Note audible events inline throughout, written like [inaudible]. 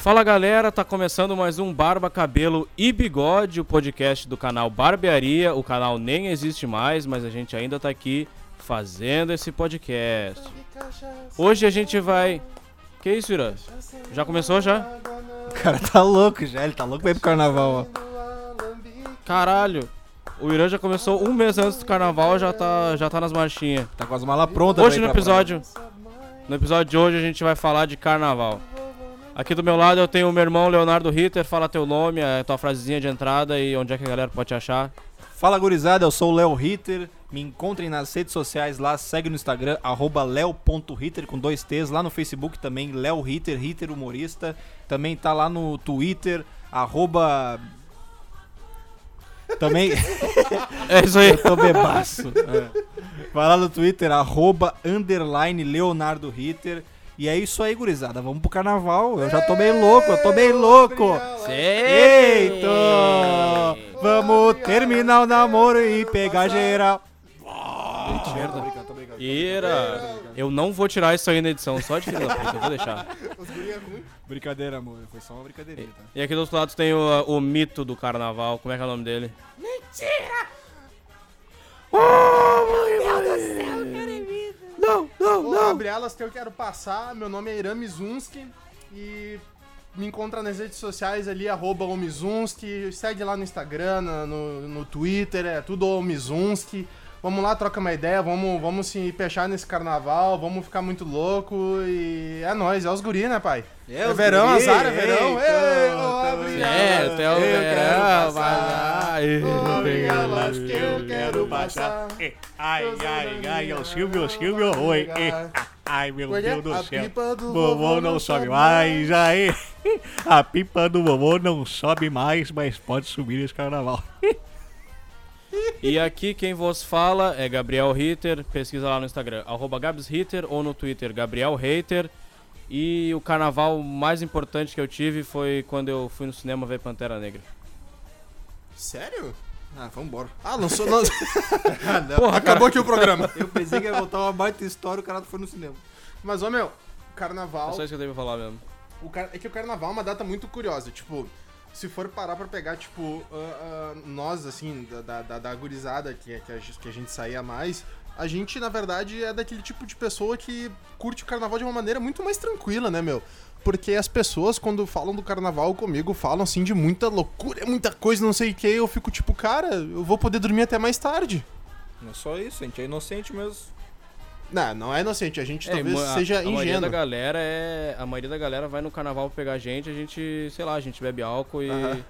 Fala galera, tá começando mais um Barba, Cabelo e Bigode, o podcast do canal Barbearia. O canal nem existe mais, mas a gente ainda tá aqui fazendo esse podcast. Hoje a gente vai. Que isso, Ira? Já começou já? O cara tá louco já, ele tá louco pra ir pro carnaval, ó. Caralho. O Irã já começou um mês antes do carnaval, já tá, já tá nas marchinhas. Tá com as malas prontas Hoje no episódio. No episódio de hoje a gente vai falar de carnaval. Aqui do meu lado eu tenho o meu irmão Leonardo Ritter. Fala teu nome, a tua frasezinha de entrada e onde é que a galera pode te achar. Fala gurizada, eu sou o Léo Ritter. Me encontrem nas redes sociais lá, segue no Instagram, arroba leo.ritter com dois T's. Lá no Facebook também, Léo Ritter, Ritter humorista. Também tá lá no Twitter, arroba... Também... [laughs] É isso aí. Eu tô bebaço. É. Vai lá no Twitter, arroba, underline, Leonardo Ritter. E é isso aí, gurizada. Vamos pro carnaval. Eu já tô meio louco, eu tô meio louco. Eita! Vamos terminar o namoro e pegar geral. Merda. Ira, eu não vou tirar isso aí na edição, só de filho da puta, eu vou deixar. [laughs] Brincadeira, amor. Foi só uma brincadeirinha, tá? E aqui do outro lado tem o, o mito do carnaval, como é que é o nome dele? Não, não, Ô, Gabrielas, que eu quero passar. Meu nome é Irã Mizunski e me encontra nas redes sociais ali, arroba o Mizunski. Segue lá no Instagram, no, no Twitter, é tudo o Mizunski. Vamos lá, troca uma ideia, vamos, vamos se fechar nesse carnaval, vamos ficar muito louco e é nóis, é os guri, né, pai? É, É verão, guri, azar, é verão. Ei, tá Gabriela. É, até o Eu verão, passar. vai lá. Gabrielas, que eu quero passar. Ai, ai, ai, é o Silvio, Silvio, oi. Ai, meu Olha, Deus do a céu. pipa do Vovô não sobe mais, aí. [laughs] A pipa do vovô não sobe mais, mas pode subir esse carnaval. [laughs] E aqui quem vos fala é Gabriel Ritter, pesquisa lá no Instagram, arroba Gabs Ritter, ou no Twitter, Gabriel Hater. E o carnaval mais importante que eu tive foi quando eu fui no cinema ver Pantera Negra. Sério? Ah, vambora. Ah, lançou. Não... [laughs] Ah, não. Porra, Acabou aqui o programa. Eu pensei que ia voltar uma baita história, o cara foi no cinema. Mas, ô meu, É carnaval. só isso que eu pra falar mesmo. O car... É que o carnaval é uma data muito curiosa. Tipo, se for parar pra pegar, tipo, ah, ah, nós, assim, da, da, da, da gurizada que, que, a, gente- que a gente saía mais, a gente, na verdade, é daquele tipo de pessoa que curte o carnaval de uma maneira muito mais tranquila, né, meu? Porque as pessoas, quando falam do carnaval comigo, falam assim de muita loucura, muita coisa, não sei o que. Eu fico tipo, cara, eu vou poder dormir até mais tarde. Não é só isso, a gente é inocente mesmo. Não, não é inocente, a gente É, talvez a- seja a maioria da galera é. A maioria da galera vai no carnaval pra pegar a gente, a gente, sei lá, a gente bebe álcool e. Aham.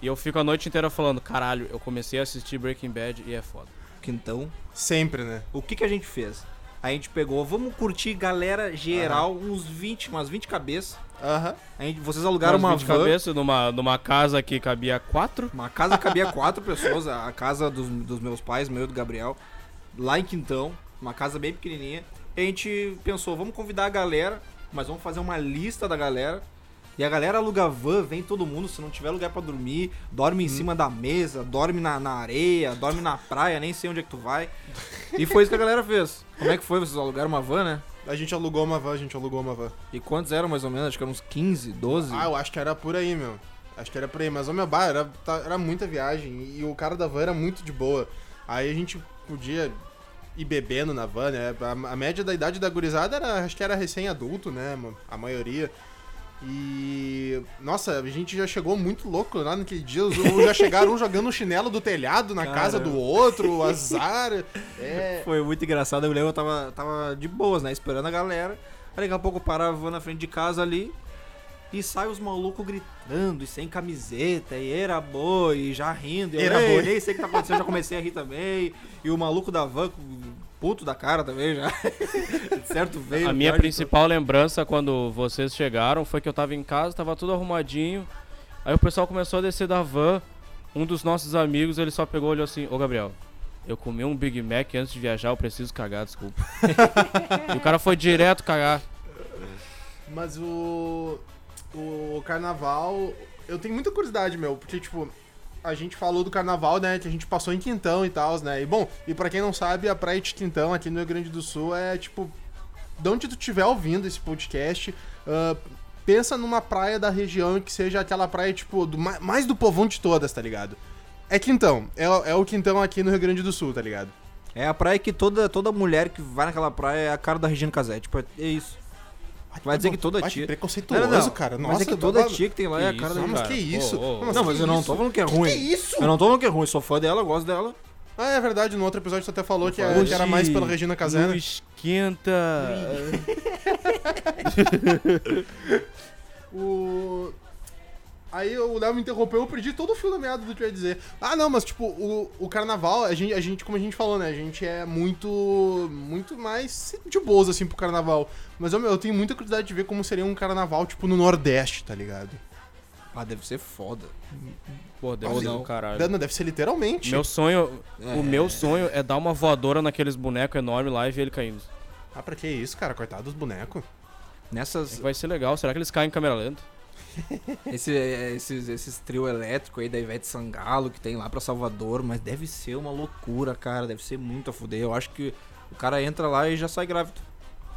E eu fico a noite inteira falando, caralho, eu comecei a assistir Breaking Bad e é foda. Então, Sempre, né? o que que a gente fez? A gente pegou, vamos curtir galera geral, uns 20, umas 20 cabeças. Aham. A gente, vocês alugaram Umas uma 20 van. cabeças numa, numa casa que cabia quatro. Uma casa que cabia quatro pessoas, a casa dos, dos meus pais, meu e do Gabriel, lá em Quintão, uma casa bem pequenininha. E a gente pensou, vamos convidar a galera, mas vamos fazer uma lista da galera. E a galera aluga van, vem todo mundo, se não tiver lugar pra dormir, dorme em cima da mesa, dorme na, na areia, dorme na praia, nem sei onde é que tu vai. E foi isso que a galera fez. Como é que foi? Vocês alugaram uma van, né? A gente alugou uma van, a gente alugou uma van. E quantos eram mais ou menos? Acho que eram uns 15, 12. Ah, eu acho que era por aí, meu. Acho que era por aí, mas o meu bar era, tá- era muita viagem e o cara da van era muito de boa. Aí a gente podia ir bebendo na van, né? A, a média da idade da gurizada era, acho que era recém-adulto, né? A maioria. E. Nossa, a gente já chegou muito louco lá naquele dia. [laughs] Já chegaram um jogando o chinelo do telhado na casa Caramba. do outro, o azar. É. Foi muito engraçado. Eu lembro, eu tava, tava de boas, né? Esperando a galera. Aí daqui a pouco para a van na frente de casa ali. E sai os malucos gritando, e sem camiseta, e era boi, e já rindo. E eu Era "Ei, boi." nem sei o que tá acontecendo, já comecei a rir também. E o maluco da van, puto da cara também já. [laughs] certo, veio. A minha principal lembrança quando vocês chegaram foi que eu tava em casa, tava tudo arrumadinho. Aí o pessoal começou a descer da van. Um dos nossos amigos, ele só pegou e olhou assim: Ô Gabriel, eu comi um Big Mac antes de viajar, eu preciso cagar, desculpa. [laughs] e o cara foi direto cagar. Mas o. O carnaval. Eu tenho muita curiosidade, meu, porque, tipo, a gente falou do carnaval, né? Que a gente passou em Quintão e tal, né? E bom, e pra quem não sabe, a Praia de Quintão aqui no Rio Grande do Sul é, tipo. De onde tu estiver ouvindo esse podcast, ah, pensa numa praia da região que seja aquela praia, tipo, do, ma- mais do povão de todas, tá ligado? É Quintão. É, é o Quintão aqui no Rio Grande do Sul, tá ligado? É a praia que toda, toda mulher que vai naquela praia é a cara da Regina Casé. Tipo, é é isso. Vai dizer que toda Ai, tia- preconceituoso, Não, não, não. cara. Mas Nossa, é que toda tia que tem lá é a cara da mas que isso? Ô. Mas Não, que mas eu não tô falando que é ruim. Que isso? Eu não tô falando que é ruim, sou fã dela, eu gosto dela. Ah, é verdade, no outro episódio você até falou que, é- que era mais pela Regina Casé, Não né? esquenta. [laughs] O... Aí o Léo me interrompeu, eu perdi todo o fio da meada do que eu ia dizer. Ah, não, mas tipo, o, o carnaval, a gente, a gente, como a gente falou, né? A gente é muito. muito mais de boas, assim, pro carnaval. Mas eu, eu tenho muita curiosidade de ver como seria um carnaval, tipo, no Nordeste, tá ligado? Ah, deve ser foda. Pô, deve ser não. do caralho. Deve, deve ser literalmente. Meu sonho, É. o meu sonho é dar uma voadora naqueles bonecos enormes lá e ver ele caindo. Ah, pra que isso, cara? Coitado dos bonecos. É Nessas. que vai ser legal. Será que eles caem em câmera lenta? [laughs] Esse, esses, esses trio elétrico aí da Ivete Sangalo que tem lá pra Salvador, mas deve ser uma loucura, cara. Deve ser muito a fuder. Eu acho que o cara entra lá e já sai grávido.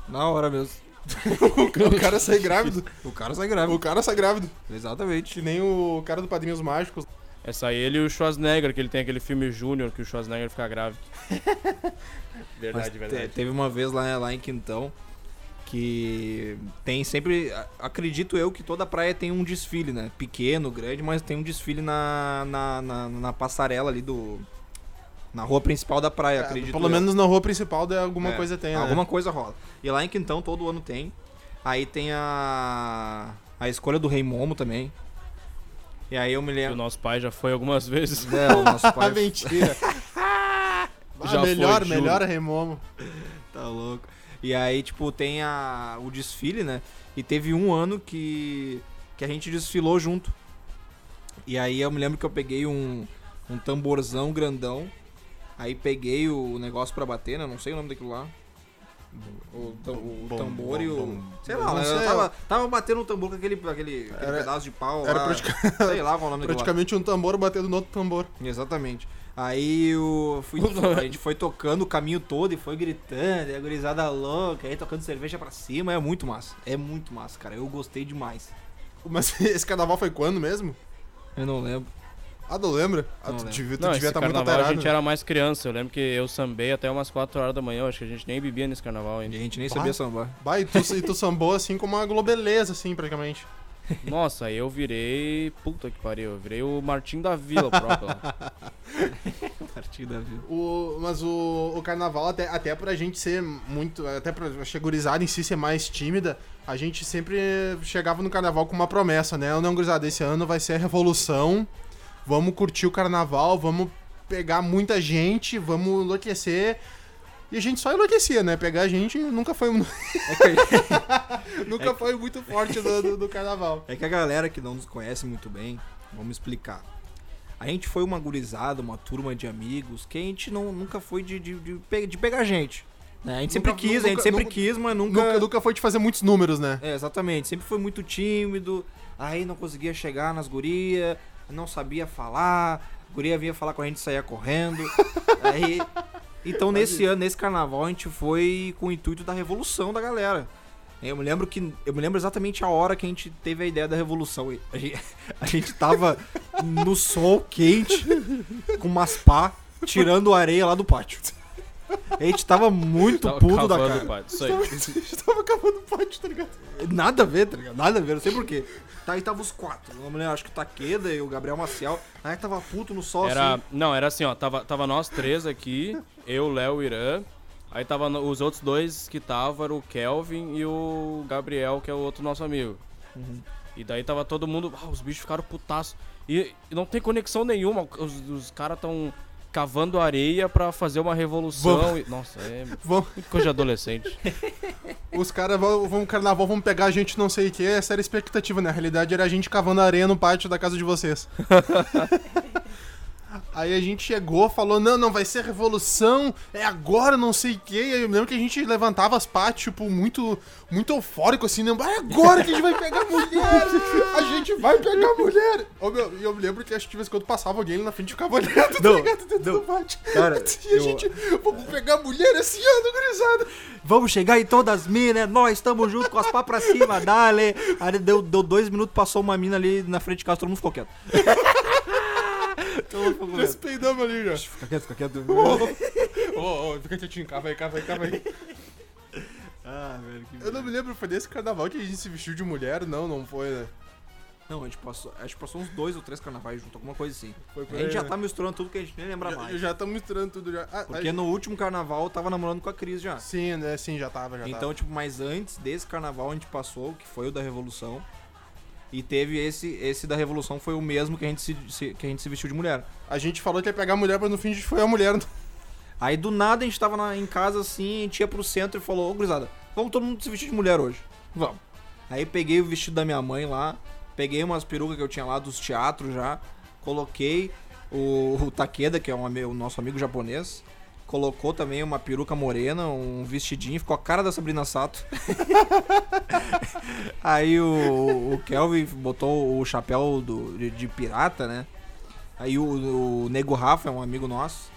Na hora mesmo. [laughs] o cara sai grávido. O cara sai O grávido. cara sai grávido. Exatamente. Que nem o cara do Padrinhos Mágicos. É sair ele e o Schwarzenegger, que ele tem aquele filme Júnior que o Schwarzenegger fica grávido. [laughs] Mas verdade, te- verdade. teve uma vez lá, lá em Quintão que tem sempre. Acredito eu que toda praia tem um desfile, né? Pequeno, grande, mas tem um desfile na, na, na, na passarela ali do. Na rua principal da praia, É, acredito. Pelo eu. menos na rua principal de alguma É, coisa tem, né? Alguma coisa rola. E lá em Quintão todo ano tem. Aí tem a. A escolha do Rei Momo também. E aí eu me O lembro. nosso pai já foi algumas vezes. [laughs] É, o nosso pai [laughs] mentira. Ah, [laughs] Já melhor, foi, melhor Remomo. Tá louco. E aí, tipo, tem a, o desfile, né? E teve um ano que, que a gente desfilou junto. E aí eu me lembro que eu peguei um, um tamborzão grandão. Aí peguei o negócio pra bater, né? Não sei o nome daquilo lá. O, o Bom, tambor bom, e o. Sei lá, né? sei. tava, tava batendo o tambor com aquele, aquele, aquele Era- pedaço de pau era lá. pratica- Sei lá qual é o nome. Praticamente um tambor batendo no outro tambor. Exatamente. Aí eu fui, [laughs] a gente foi tocando o caminho todo e foi gritando, e a gurizada louca, aí tocando cerveja pra cima, é muito massa. É muito massa, cara. Eu gostei demais. Mas [laughs] esse carnaval foi quando mesmo? Eu não lembro. Ah, não lembra? Ah, Não tu lembro. devia, tu Não, devia estar muito carnaval alterado. a gente era mais criança. Eu lembro que eu sambei até umas 4 horas da manhã. Eu acho que a gente nem bebia nesse carnaval E ainda. a gente nem Bah. sabia sambar. Bah, e tu, e tu sambou assim como uma globeleza, assim, praticamente. [laughs] Nossa, aí eu virei. Puta que pariu. Eu virei o Martim da Vila próprio lá. [laughs] Partida, viu? O, mas o, o carnaval, até, até pra gente ser muito. Até pra a gurizada em si ser mais tímida, a gente sempre chegava no carnaval com uma promessa, né? Não, gurizada, esse ano vai ser a revolução. Vamos curtir o carnaval, vamos pegar muita gente, vamos enlouquecer. E a gente só enlouquecia, né? Pegar a gente nunca foi, mu- É que, [laughs] nunca foi muito forte do, do, do carnaval. é que a galera que não nos conhece muito bem, vamos explicar. A gente foi uma gurizada, uma turma de amigos, que a gente não, nunca foi de, de, de, de pegar gente. né? A gente sempre Nunca- quis, a gente nunca- sempre nunca- quis, mas nunca... Nunca, nunca foi de fazer muitos números, né? É, exatamente. Sempre foi muito tímido, aí não conseguia chegar nas gurias, não sabia falar, a guria vinha falar com a gente e saía correndo. [laughs] aí, então nesse ano, nesse carnaval, a gente foi com o intuito da revolução da galera. Eu me lembro que eu me lembro exatamente a hora que a gente teve a ideia da revolução. A gente, [laughs] a gente tava no sol quente com umas pá tirando areia lá do pátio. A gente tava muito Tava puto da cavando, cara. pai. Isso aí. A gente tava acabando o pátio, tá ligado? Nada a ver, tá ligado? Nada a ver, não sei porquê. Tá, aí tava os quatro. Me lembro, acho que o Taqueda e o Gabriel Maciel. Aí tava puto no sol, Era, assim. não, era assim, ó. Tava, tava nós três aqui, eu, Léo e Irã. Aí tava os outros dois que tava, era o Kelvin e o Gabriel, que é o outro nosso amigo. Uhum. E daí tava todo mundo. Ah, os bichos ficaram putaço. E, e não tem conexão nenhuma. Os, os caras tão cavando areia pra fazer uma revolução. e- nossa, é [laughs] Vamos, coisa de adolescente. [laughs] os caras vão, vão carnaval, vão pegar a gente não sei o que. Essa era a expectativa, né? Na realidade era a gente cavando areia no pátio da casa de vocês. [laughs] Aí a gente chegou, falou, não, não, vai ser revolução, é agora, não sei o quê. E aí eu lembro que a gente levantava as pás, tipo, muito, muito eufórico, assim, não, é agora que a gente vai pegar mulher! A gente vai pegar mulher! E eu me lembro que acho que de vez em quando passava alguém na frente ficava olhando, tá Não, ligado? Dentro não. do pátio. Cara, [laughs] e a eu- gente, vamos pegar mulher esse ano, gurizada! Vamos chegar em todas as minas, nós estamos juntos com as pá pra cima, dale. Aí deu, deu dois minutos, passou uma mina ali na frente de casa, todo mundo ficou quieto. [laughs] peidamos ali, já. Fica quieto, fica quieto. Ô, ô, fica quietinho, cava aí, cava aí, cava aí. ah, velho, que Eu não me lembro, foi desse carnaval que a gente se vestiu de mulher? Não, não foi, né? Não, a gente passou, acho que passou uns dois ou três carnavais junto, alguma coisa assim. Foi por A gente aí, já né? tá misturando tudo que a gente nem lembra Já, mais. já tá misturando tudo já. Ah, Porque a- no último carnaval eu tava namorando com a Cris já. Sim, né? Sim, já tava, já Então, tava. tipo, mas antes desse carnaval a gente passou, que foi o da Revolução. E teve esse, esse da Revolução foi o mesmo que a gente se, se- que a gente se vestiu de mulher. A gente falou que ia pegar a mulher, mas no fim a gente foi a mulher. Aí do nada a gente tava na- em casa assim, a gente ia pro centro e falou, ô gurizada, vamos todo mundo se vestir de mulher hoje. Vamos. Aí peguei o vestido da minha mãe lá, peguei umas perucas que eu tinha lá dos teatros já, coloquei o, o Takeda, que é um, o nosso amigo japonês, colocou também uma peruca morena, um vestidinho, ficou a cara da Sabrina Sato. [laughs] Aí o, o Kelvin botou o chapéu do, de, de pirata, né? Aí o, o Nego Rafa, é um amigo nosso,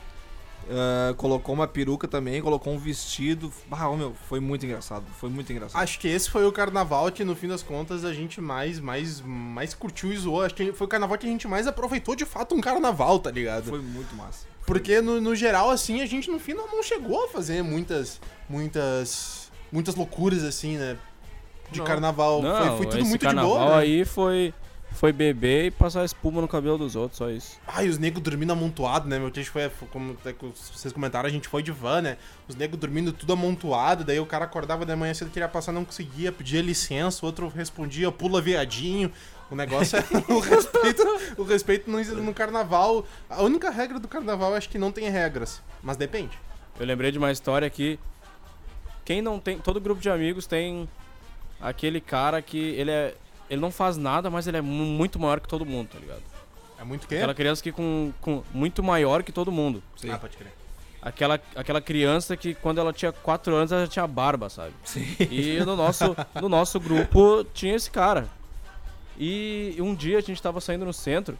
ah, colocou uma peruca também, colocou um vestido. Ah, meu, foi muito engraçado. Foi muito engraçado. Acho que esse foi o carnaval que, no fim das contas, a gente mais, mais, mais curtiu e zoou. Acho que foi o carnaval que a gente mais aproveitou de fato um carnaval, tá ligado? Foi muito massa. Porque no, no geral, assim, a gente no fim não, chegou a fazer muitas, muitas, muitas loucuras, assim, né? De Não. carnaval. Não, foi, foi tudo esse muito de boa, né? aí foi, foi beber e passar espuma no cabelo dos outros, só isso. Ai, os negros dormindo amontoado, né? Meu, gente foi, como que vocês comentaram, a gente foi de van, né? Os negros dormindo tudo amontoado, daí o cara acordava de manhã cedo, queria passar, não conseguia, pedia licença, o outro respondia, pula viadinho. O negócio é [laughs] o respeito, o respeito no, no carnaval. A única regra do carnaval acho que não tem regras, mas depende. Eu lembrei de uma história que quem não tem, todo grupo de amigos tem aquele cara que ele é ele não faz nada, mas ele é mu- muito maior que todo mundo, tá ligado? É muito o quê? Aquela criança que com, com muito maior que todo mundo. Sim. Ah, pode crer. Aquela, aquela criança que quando ela tinha 4 anos ela já tinha barba, sabe? Sim. E no nosso, no nosso grupo tinha esse cara. E um dia a gente tava saindo no centro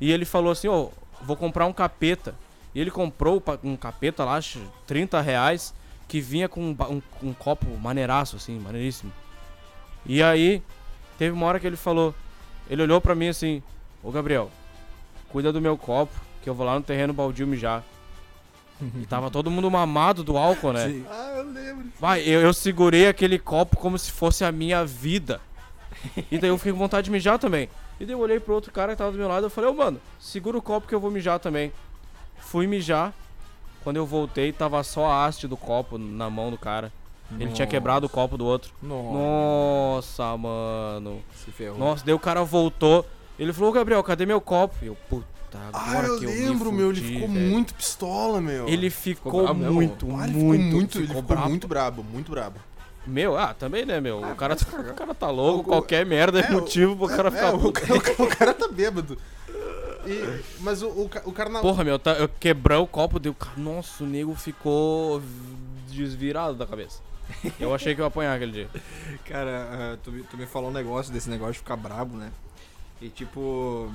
e ele falou assim, ô, vou comprar um capeta. E ele comprou um capeta lá, acho, 30 reais, que vinha com um, um- um copo maneiraço, assim, maneiríssimo. E aí, teve uma hora que ele falou, ele olhou pra mim assim, ô Gabriel, cuida do meu copo, que eu vou lá no terreno baldio mijar. E tava [laughs] todo mundo mamado do álcool, né? Sim. Ah, eu lembro. Vai, eu, eu segurei aquele copo como se fosse a minha vida. E daí eu fiquei com vontade de mijar também. E daí eu olhei pro outro cara que tava do meu lado e falei, ô mano, segura o copo que eu vou mijar também. Fui mijar. Quando eu voltei, tava só a haste do copo na mão do cara. Ele tinha quebrado o copo do outro. Nossa. Nossa, mano. Se ferrou. Nossa, daí o cara voltou. Ele falou, Gabriel, cadê meu copo? E eu, puta, Ah, eu que eu me lembro, meu. Ele ficou velho." muito pistola, meu. Ele ficou bravo mesmo? muito, Ah, muito, ficou muito, ele ficou ficou brabo. muito brabo, muito brabo. Meu, ah, também, né, meu? Ah, o, cara tá, o cara tá louco, O- qualquer merda é, é, motivo pro cara ficar É, o, puto. [laughs] ca- o, cara tá bêbado. E- mas o, o, o carnaval. Porra, meu, tá, eu quebrou o copo, deu. Nossa, o nego ficou desvirado da cabeça. [laughs] Eu achei que eu ia apanhar aquele dia. Cara, ah, tu, tu me falou um negócio desse negócio de ficar brabo, né? E tipo.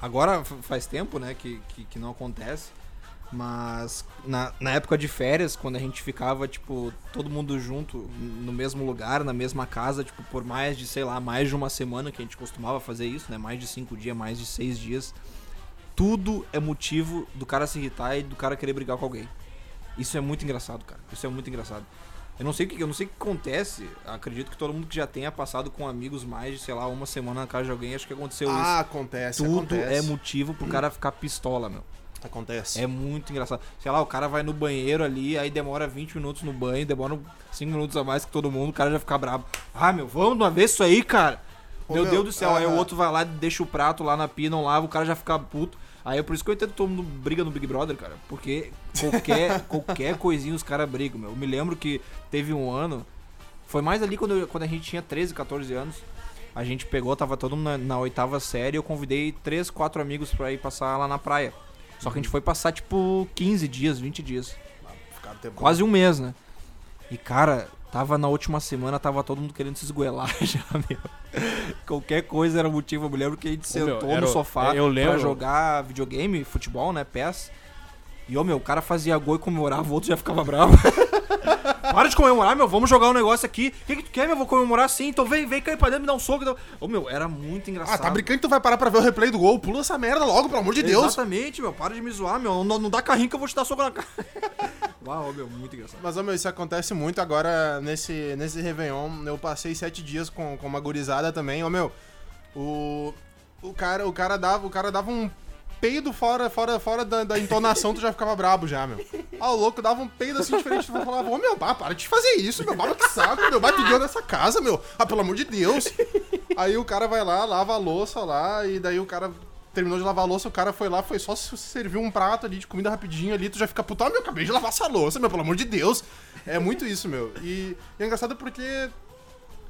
Agora faz tempo, né, que, que, que não acontece. Mas na, na época de férias, quando a gente ficava, tipo, todo mundo junto, no mesmo lugar, na mesma casa, tipo, por mais de, sei lá, mais de uma semana que a gente costumava fazer isso, né? Mais de cinco dias, mais de seis dias. Tudo é motivo do cara se irritar e do cara querer brigar com alguém. Isso é muito engraçado, cara. Isso é muito engraçado. Eu não sei o que, eu não sei o que acontece. Acredito que todo mundo que já tenha passado com amigos mais de, sei lá, uma semana na casa de alguém, acho que aconteceu Ah, acontece, isso. Tudo acontece. é motivo pro cara ficar pistola, meu. Acontece. É muito engraçado. Sei lá, o cara vai no banheiro ali, aí demora 20 minutos no banho, demora 5 minutos a mais que todo mundo, o cara já fica brabo. Ah, meu, vamos de uma vez isso aí, cara. Ô, meu, meu, Deus do céu. Aí ah, o outro vai lá, deixa o prato lá na pia, não lava, o cara já fica puto. Aí é por isso que eu entendo que todo mundo briga no Big Brother, cara. Porque qualquer, [laughs] qualquer coisinha os caras brigam, meu. Eu me lembro que teve um ano. Foi mais ali quando, eu- quando a gente tinha 13, 14 anos. A gente pegou, tava todo mundo na, na oitava série. Eu convidei três, quatro amigos pra ir passar lá na praia. Só que a gente foi passar, tipo, 15 dias, 20 dias. Quase um mês, né? E, cara, tava na última semana, tava todo mundo querendo se esgoelar [laughs] já, meu. Qualquer coisa era motivo. Eu me lembro que a gente meu, sentou era no sofá eu pra jogar videogame, futebol, né? PES. E, ô, meu, o cara fazia gol e comemorava, o outro já ficava bravo. [laughs] [laughs] Para de comemorar, meu, vamos jogar um negócio aqui. O que, que tu quer, meu? Vou comemorar sim, então vem, vem cair pra dentro, me dá um soco. Então... Ô, meu, era muito engraçado. Ah, tá brincando que tu vai parar pra ver o replay do gol? Pula essa merda logo, pelo amor de Deus. Exatamente, meu, para de me zoar, meu. Não, não dá carrinho que eu vou te dar soco na cara. [laughs] Uau, meu, muito engraçado. Mas, ô, meu, isso acontece muito agora nesse, nesse Réveillon. Eu passei sete dias com, com uma gurizada também. Ô, meu, o, o, cara, o, cara dava, o cara dava um peido fora, fora, fora da, da entonação, tu já ficava brabo já, meu. Ah, o louco dava um peido assim diferente, tu falava, ô, meu, pá, para de fazer isso, meu, baba que saco, meu, bate deu nessa casa, meu. Ah, pelo amor de Deus. Aí o cara vai lá, lava a louça lá, e daí o cara terminou de lavar a louça, o cara foi lá, foi só se servir um prato ali de comida rapidinho ali, tu já fica puto, ah, meu, acabei de lavar essa louça, meu, pelo amor de Deus. É muito isso, meu. E, e é engraçado porque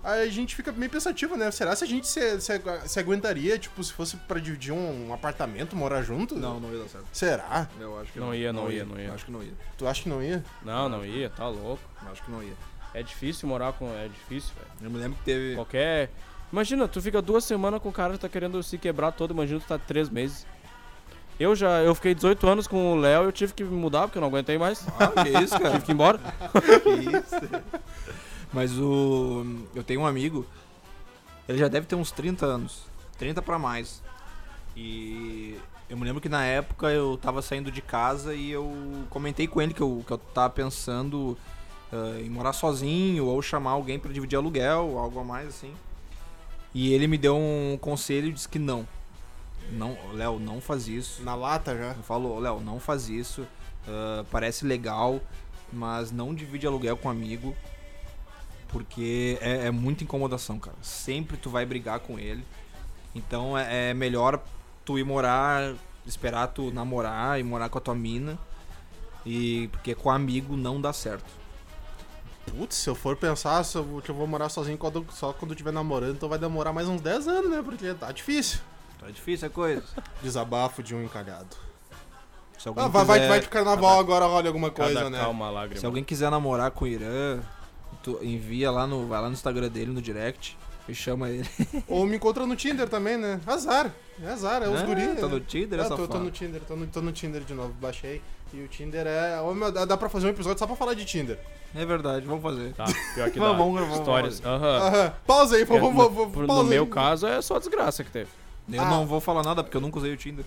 a gente fica meio pensativo, né? Será se a gente se, se, se aguentaria, tipo, se fosse pra dividir um, apartamento, morar junto? Não, não ia dar certo. Será? Eu acho que Não ia, não ia, não ia. Acho que não ia. Tu acha que não ia? Não, não ia, tá louco. Acho que não ia. É difícil morar com. É difícil, velho. Eu me lembro que teve. Qualquer. Imagina, tu fica duas semanas com o cara que tá querendo se quebrar todo, imagina tu tá três meses. Eu já, eu fiquei 18 anos com o Léo e eu tive que me mudar porque eu não aguentei mais. Ah, que isso, cara? tive que ir embora. [laughs] que isso. Mas o. Eu tenho um amigo. Ele já deve ter uns 30 anos. 30 pra mais. E eu me lembro que na época eu tava saindo de casa e eu comentei com ele que eu, que eu tava pensando ah, em morar sozinho ou chamar alguém pra dividir aluguel, algo a mais assim. E ele me deu um conselho e disse que não. Não, Léo, não faz isso. Na lata já? Falou, Léo, não faz isso. ah, parece legal, mas não divide aluguel com amigo. Porque é, é muita incomodação, cara. Sempre tu vai brigar com ele. Então é, é melhor tu ir morar, esperar tu namorar e morar com a tua mina. E porque com amigo não dá certo. Putz, se eu for pensar se eu, vou- que eu vou morar sozinho quando- só quando eu estiver namorando, então vai demorar mais uns 10 anos, né? Porque tá difícil. Tá difícil a coisa. Desabafo de um encalhado. Se Ah, vai, quiser, vai que carnaval agora rola alguma coisa, Cada né? calma, lágrima. se alguém quiser namorar com o Irã, tu envia lá no, vai lá no Instagram dele, no direct, e chama ele. [laughs] Ou me encontra no Tinder também, né? Azar. É azar, é os Ah, guri. Tá né? no Tinder, É, essa tô, tô no Tinder, tô no, tô no Tinder de novo, baixei. E o Tinder é. Ô, meu, dá pra fazer um episódio só pra falar de Tinder. É verdade, vamos fazer. Tá, pior que [laughs] Vamos, dá. vamos, vamos, Histórias. vamos. Aham. Aham. Pausa aí, É, vamos, no, vamos, vamos, no meu caso é só desgraça que teve. Eu Ah. não vou falar nada porque eu nunca usei o Tinder.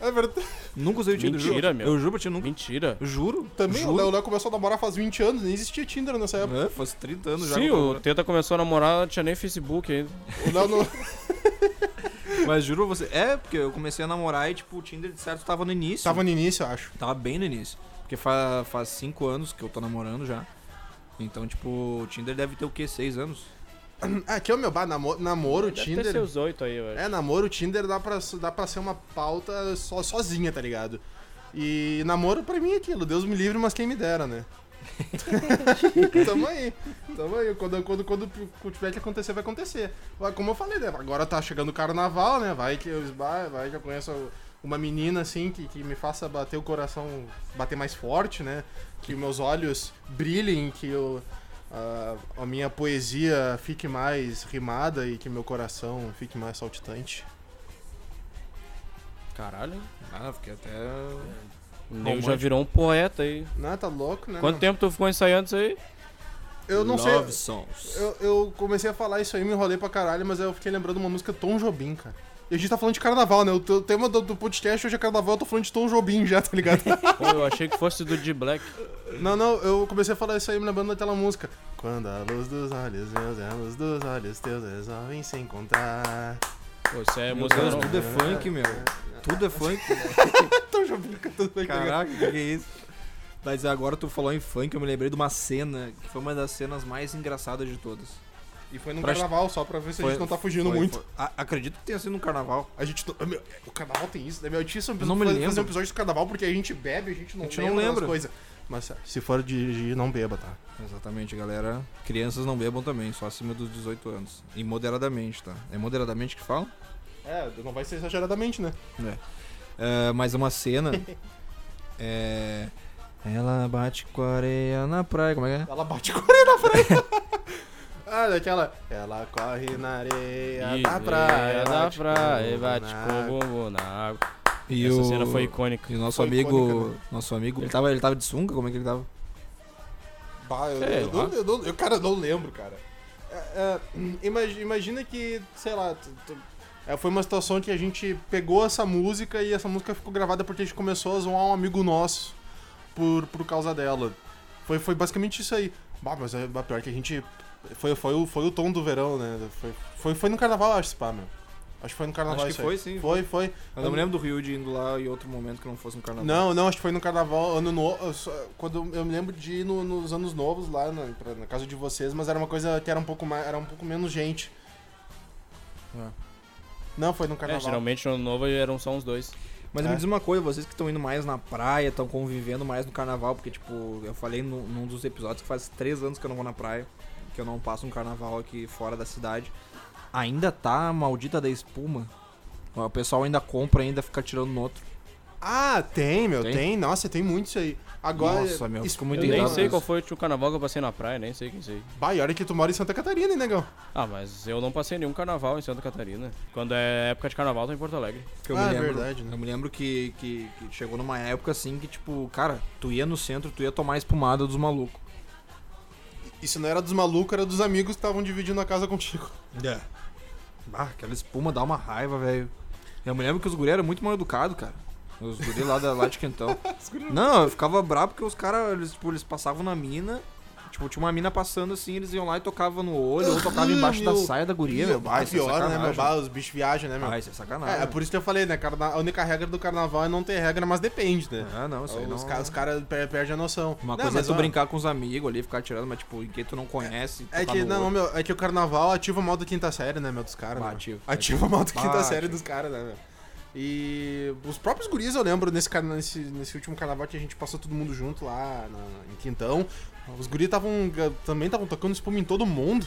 É verdade. Nunca usei o Tinder, Mentira, juro. meu. Eu juro pra ti, nunca. Mentira. Juro. Também, o juro. Léo, Léo começou a namorar faz 20 anos, nem existia Tinder nessa época. É, faz 30 anos já. Sim, o. Teta começou a namorar, não tinha nem Facebook ainda. O Léo não. [laughs] Mas juro pra você. É, porque eu comecei a namorar e, tipo, o Tinder de certo tava no início. Tava no início, eu acho. Tava bem no início. Porque fa faz 5 anos que eu tô namorando já. Então, tipo, o Tinder deve ter o quê? 6 anos? Ah, Aqui, ô meu, bah, namoro, namoro Deve ter Tinder. seus oito aí, eu acho. É, namoro, Tinder dá pra, dá pra ser uma pauta só, sozinha, tá ligado? E namoro pra mim é aquilo, Deus me livre, mas quem me dera, né? [laughs] tamo aí, tamo aí. Quando, quando, quando tiver que acontecer, vai acontecer. Vai, Como eu falei, né? Agora tá chegando o carnaval, né? Vai que eu esba- vai que eu conheço uma menina assim que, que me faça bater o coração, bater mais forte, né? Que meus olhos brilhem, que eu, a, a minha poesia fique mais rimada e que meu coração fique mais saltitante. Caralho? Ah, fiquei até. O nego já virou um poeta aí. Não, tá louco, né? Quanto tempo tu ficou ensaiando isso aí? Eu não Love sei. songs. Eu, eu comecei a falar isso aí, me enrolei pra caralho, mas eu fiquei lembrando uma música Tom Jobim, cara. E a gente tá falando de carnaval, né? O te- o tema do, do podcast hoje é carnaval, eu tô falando de Tom Jobim já, tá ligado? [laughs] Pô, eu achei que fosse do D-Black. não, não, eu comecei a falar isso aí me lembrando daquela música. Quando a luz dos olhos meus e a luz dos olhos teus resolvem se encontrar. Pô, isso é Meu música Deus, tudo é funk, meu. Tudo é funk. [laughs] Tom Jobim cantando bem, tá? Caraca, que que é isso? Mas agora tu falou em funk, eu me lembrei de uma cena que foi uma das cenas mais engraçadas de todas. E foi num Pra- carnaval, só pra ver se a gente Foi- não tá fugindo foi- muito. foi- A- acredito que tenha sido no carnaval. A gente. meu, o carnaval tem isso, né? Meu, um Eu não me fazer, fazer lembro. um episódio do carnaval porque a gente bebe, a gente não A gente não lembra lembra. coisas. Mas se for dirigir, não beba, tá? Exatamente, galera. Crianças não bebam também, só acima dos 18 anos. E moderadamente, tá? É moderadamente que fala? É, não vai ser exageradamente, né? É, mais uma cena. [laughs] é. Ela bate com a areia na praia. Como é que é? Ela bate com a areia na praia. [laughs] ah, daquela. Ela corre na areia E da praia. da bate com praia, bate na com o bumbum na água. E Essa o- cena foi icônica. E o nosso Foi amigo. icônica, né? Nosso amigo. Ele tava, ele tava de sunga? Como é que ele tava? Bah, eu, Sei eu, não- eu não- eu, cara, eu não lembro, cara. É, é, imagi- imagina que, sei lá, tu- tu- é, foi uma situação que a gente pegou essa música e essa música ficou gravada porque a gente começou a zoar um amigo nosso por, por causa dela. Foi, foi basicamente isso aí. Bah, mas é pior que a gente. Foi, foi, o, foi o tom do verão, né? Foi, foi, foi no carnaval, acho, pá, meu. Acho que foi no carnaval Acho que isso aí. foi, sim. Foi, foi. Eu não me lembro do Rio de indo lá em outro momento que não fosse no carnaval. Não, não, acho que foi no carnaval, ano novo. Quando eu me lembro de ir no- nos anos novos lá na, pra- na casa de vocês, mas era uma coisa que era um pouco mais, era um pouco menos gente. É. Não, foi no É, carnaval. geralmente no ano novo eram só uns dois. Mas É. me diz uma coisa, vocês que estão indo mais na praia, estão convivendo mais no carnaval, porque, tipo, eu falei no- num dos episódios que faz três anos que eu não vou na praia, que eu não passo um carnaval aqui fora da cidade. Ainda tá a maldita da espuma. O pessoal ainda compra, ainda fica tirando no outro. Ah, tem, meu, Tem? tem? Nossa, tem muito isso aí. Agora. Nossa, meu, isso- muito Eu nem sei qual foi o carnaval que eu passei na praia, nem sei quem sei. Bah, e olha que tu mora em Santa Catarina, hein, negão? Ah, mas eu não passei nenhum carnaval em Santa Catarina. Quando é época de carnaval, tô em Porto Alegre. Que eu Ah, me é lembro, verdade, né? Eu me lembro que, que, que chegou numa época assim que, tipo, cara, tu ia no centro, tu ia tomar espumada dos malucos. E se não era dos malucos, era dos amigos que estavam dividindo a casa contigo. É. Ah, aquela espuma dá uma raiva, velho. Eu me lembro que os guri eram muito mal educados, cara. Os guri lá, da, lá de Quentão. [laughs] Não, eu ficava bravo porque os caras, eles, tipo, eles passavam na mina. Tipo, tinha uma mina passando assim, eles iam lá e tocavam no olho, ou tocavam embaixo da saia da guria, meu. Bah, é pior, né, meu? Bah, os bichos viajam, né, meu? Ah, isso é sacanagem. É, é por isso que eu falei, né? carna- A única regra do carnaval é não ter regra, mas depende, né? Ah, não, isso aí Os, não... ca- os caras per- perdem a noção. Uma Não, coisa é mas, tu ó, brincar com os amigos ali, ficar tirando, mas tipo, em que tu não conhece. É tocar que, não, olho. meu, é que o carnaval ativa o modo quinta série, né, meu, dos caras. Né? ativa, Ativa o modo quinta série dos caras, né, meu? E os próprios guris, eu lembro, nesse, nesse, nesse último carnaval que a gente passou todo mundo junto lá na- em Quintão. Os guris estavam também estavam tocando espuma em todo mundo.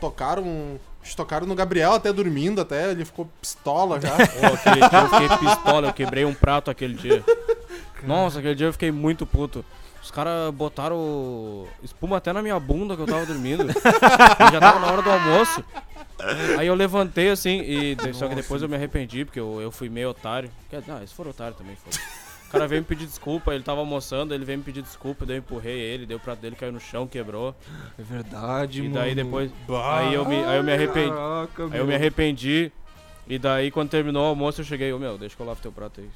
Tocaram. Tocaram no Gabriel até dormindo, até ele ficou pistola já. [laughs] Pô, aquele dia eu fiquei pistola, eu quebrei um prato aquele dia. Nossa, aquele dia eu fiquei muito puto. Os caras botaram espuma até na minha bunda que eu tava dormindo. E já tava na hora do almoço. Aí eu levantei assim e. de- Só que depois eu me arrependi, porque eu, eu fui meio otário. Ah, eles foram otário também, foi. O cara veio me pedir desculpa, ele tava almoçando, ele veio me pedir desculpa, daí eu empurrei ele, dei o prato dele, caiu no chão, quebrou. É verdade, E mano. daí depois. Aí eu me, aí eu me arrependi. Caraca, Aí eu me arrependi. E daí, quando terminou o almoço, eu cheguei, ô meu, deixa que eu lavo teu prato aí.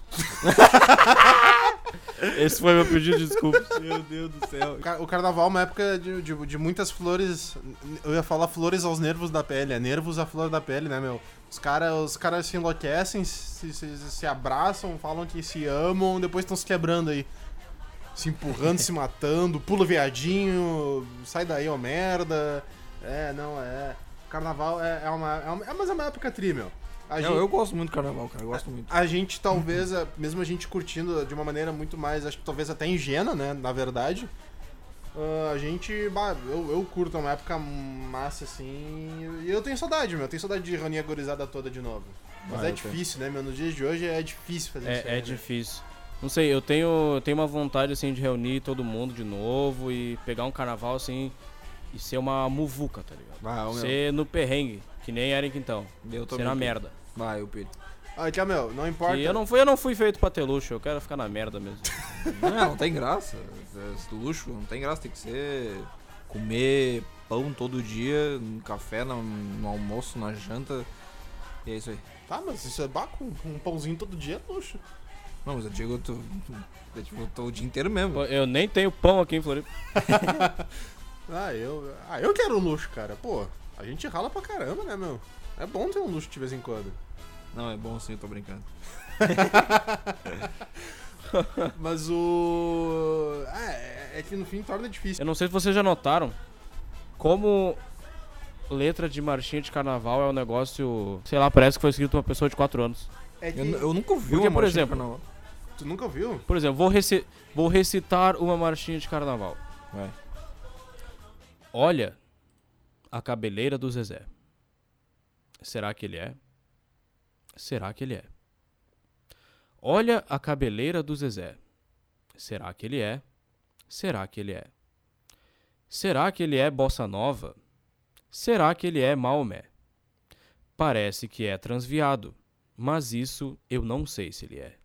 [laughs] Esse foi meu pedido de desculpas. Meu Deus do céu. O car- O carnaval é uma época de, de, de muitas flores. Eu ia falar flores aos nervos da pele, é nervos à flor da pele, né, meu? Os caras os cara se enlouquecem, se, se, se abraçam, falam que se amam, depois estão se quebrando aí. Se empurrando, se matando, pula viadinho, sai daí, ó merda. É, não, é. Carnaval é, é uma, é uma. É, mas é uma época tri, meu. A Eu, eu gosto muito do carnaval, cara. Eu gosto muito. a gente talvez, eh, mesmo a gente curtindo de uma maneira muito mais, acho que talvez até ingênua, né, na verdade, ah, a gente, bah, eu, eu curto é uma época massa, assim, e eu tenho saudade, meu, eu tenho saudade de reunir a gurizada toda de novo. Mas Ah, é eu tenho. difícil, né, meu, nos dias de hoje é difícil fazer isso. É, aí, é né? difícil. Não sei, eu tenho, eu tenho uma vontade assim de reunir todo mundo de novo e pegar um carnaval assim e ser uma muvuca, tá ligado? Vai, ô, meu. ser no perrengue, que nem era em Quintão. Eu Ser na merda. Vai, eu Pedro. Ah, então, meu, não importa. E eu não, fui, eu não fui feito pra ter luxo, eu quero ficar na merda mesmo. [laughs] Não, não tem graça. Esse luxo não tem graça. Tem que ser comer pão todo dia, no café, no, no almoço, na janta. E é isso aí. Tá, mas isso é com um pãozinho todo dia é luxo. Não, mas eu digo, eu tô, eu, tipo, eu tô o dia inteiro mesmo. Eu nem tenho pão aqui em Floripa. [laughs] Ah, eu, ah, eu quero um luxo, cara. Pô, a gente rala pra caramba, né, meu? É bom ter um luxo de vez em quando. Não, é bom sim, eu tô brincando. [laughs] Mas o. É, é que no fim torna difícil. Eu não sei se vocês já notaram como letra de marchinha de carnaval é um negócio, sei lá, parece que foi escrito por uma pessoa de 4 anos. É que Eu, eu nunca ouvi Porque, uma por marchinha de exemplo, carnaval. tu nunca ouviu? Por exemplo, vou, reci- vou recitar uma marchinha de carnaval. Vai. Olha a cabeleira do Zezé. Será que ele é? Será que ele é? Olha a cabeleira do Zezé. Será que ele é? Será que ele é? Será que ele é bossa nova? Será que ele é Maomé? Parece que é transviado, mas isso eu não sei se ele é.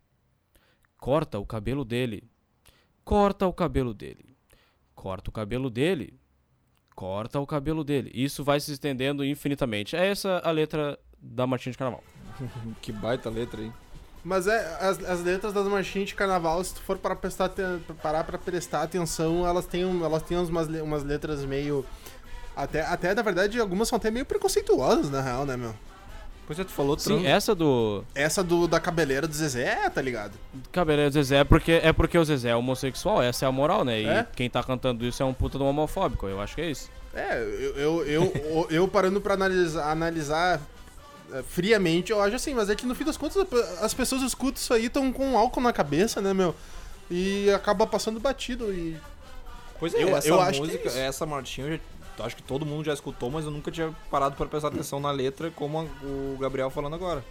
Corta o cabelo dele. Corta o cabelo dele. Corta o cabelo dele. Corta o cabelo dele. Isso vai se estendendo infinitamente. É essa a letra da Martinha de Carnaval. [laughs] Que baita letra aí. Mas é, as, as letras das marchinhas de carnaval, se tu for para prestar, parar pra prestar atenção, elas têm, um- elas têm umas, umas letras meio. Até, até, na verdade, algumas são até meio preconceituosas, na real, né, meu? Pois é, tu falou Sim, trans... essa do Essa do, da cabeleira do Zezé, tá ligado? cabeleira do Zezé é porque, é porque o Zezé é homossexual, essa é a moral, né? E É? quem tá cantando isso é um puta de um homofóbico, eu acho que é isso. É, eu, eu, eu, eu, [laughs] eu parando pra analisar, analisar é, friamente, eu acho assim, mas é que no fim das contas as pessoas escutam isso aí, tão com álcool na cabeça, né, meu? E acaba passando batido e. Pois é, Eu- essa eu acho que é música, isso. essa marchinha, eu já- acho que todo mundo já escutou, mas eu nunca tinha parado pra prestar atenção na letra, como a- o Gabriel falando agora.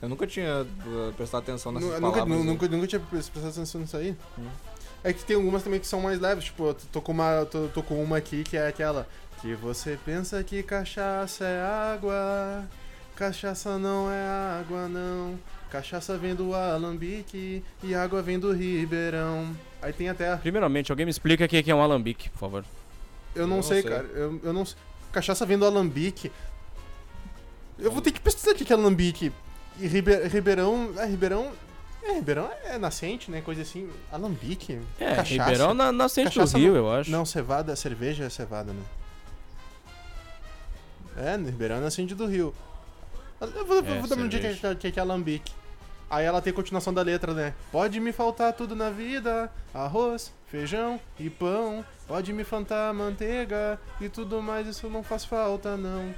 Eu nunca tinha uh, prestado atenção nessas Nu- nunca, palavras. nu- aí. nunca, nunca tinha prestado atenção nisso aí. Hum. É que tem algumas também que são mais leves, tipo, eu tô com uma, tô, tô com uma aqui que é aquela que você pensa que cachaça é água, cachaça não é água não, cachaça vem do alambique e água vem do ribeirão. Aí tem até, Primeiramente, alguém me explica o que é um alambique, por favor. Eu não, Eu não sei, sei. cara, eu, eu não sei. cachaça vem do alambique. Eu vou ter que pesquisar o que é alambique. E Ribe- Ribeirão, é Ribeirão, é Ribeirão é nascente, né, coisa assim, alambique. É, cachaça. Ribeirão na, nascente do Cachaça Rio, não- eu acho. Não, cevada, cerveja é cevada, né? É, Ribeirão é nascente do Rio. Eu vou, É, vou dar um dia que, cerveja. que, que é alambique. Aí ela tem continuação da letra, né? Pode me faltar tudo na vida, arroz, feijão e pão. Pode me faltar manteiga e tudo mais, isso não faz falta, não.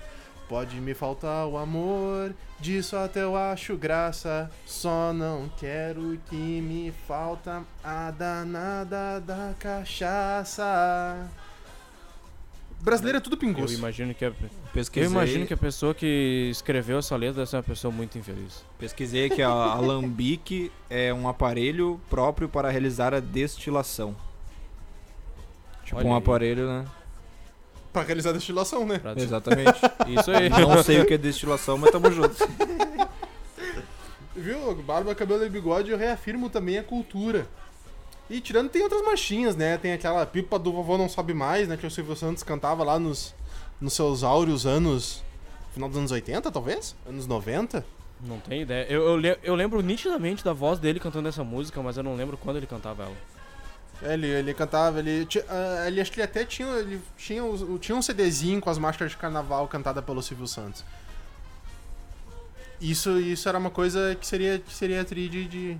Pode me faltar o amor, disso até eu acho graça. Só não quero que me falta a danada da cachaça. Brasileiro é tudo Eu pinguço. imagino que a, Pesquisei, eu imagino que a pessoa que escreveu essa letra deve ser uma pessoa muito infeliz. pesquisei que a [laughs] alambique é um aparelho próprio para realizar a destilação. Tipo Olha um aí. aparelho, né? Pra realizar a destilação, né? Pra- Exatamente. [laughs] Isso aí. Não sei o que é destilação, mas tamo junto. [laughs] Viu? Barba, cabelo e bigode, eu reafirmo também a cultura. E tirando, tem outras marchinhas, né? Tem aquela pipa do vovô não sobe mais, né? Que o Silvio Santos cantava lá nos, nos seus áureos anos. Final dos anos 80, talvez? Anos 90? Não tenho ideia. Eu, eu, eu lembro nitidamente da voz dele cantando essa música, mas eu não lembro quando ele cantava ela. É, Ele, ele cantava, ele, ah, ele. Acho que ele até tinha. Ele tinha, tinha um CDzinho com as máscaras de carnaval cantada pelo Silvio Santos. Isso, isso era uma coisa que seria, que seria tri de, de.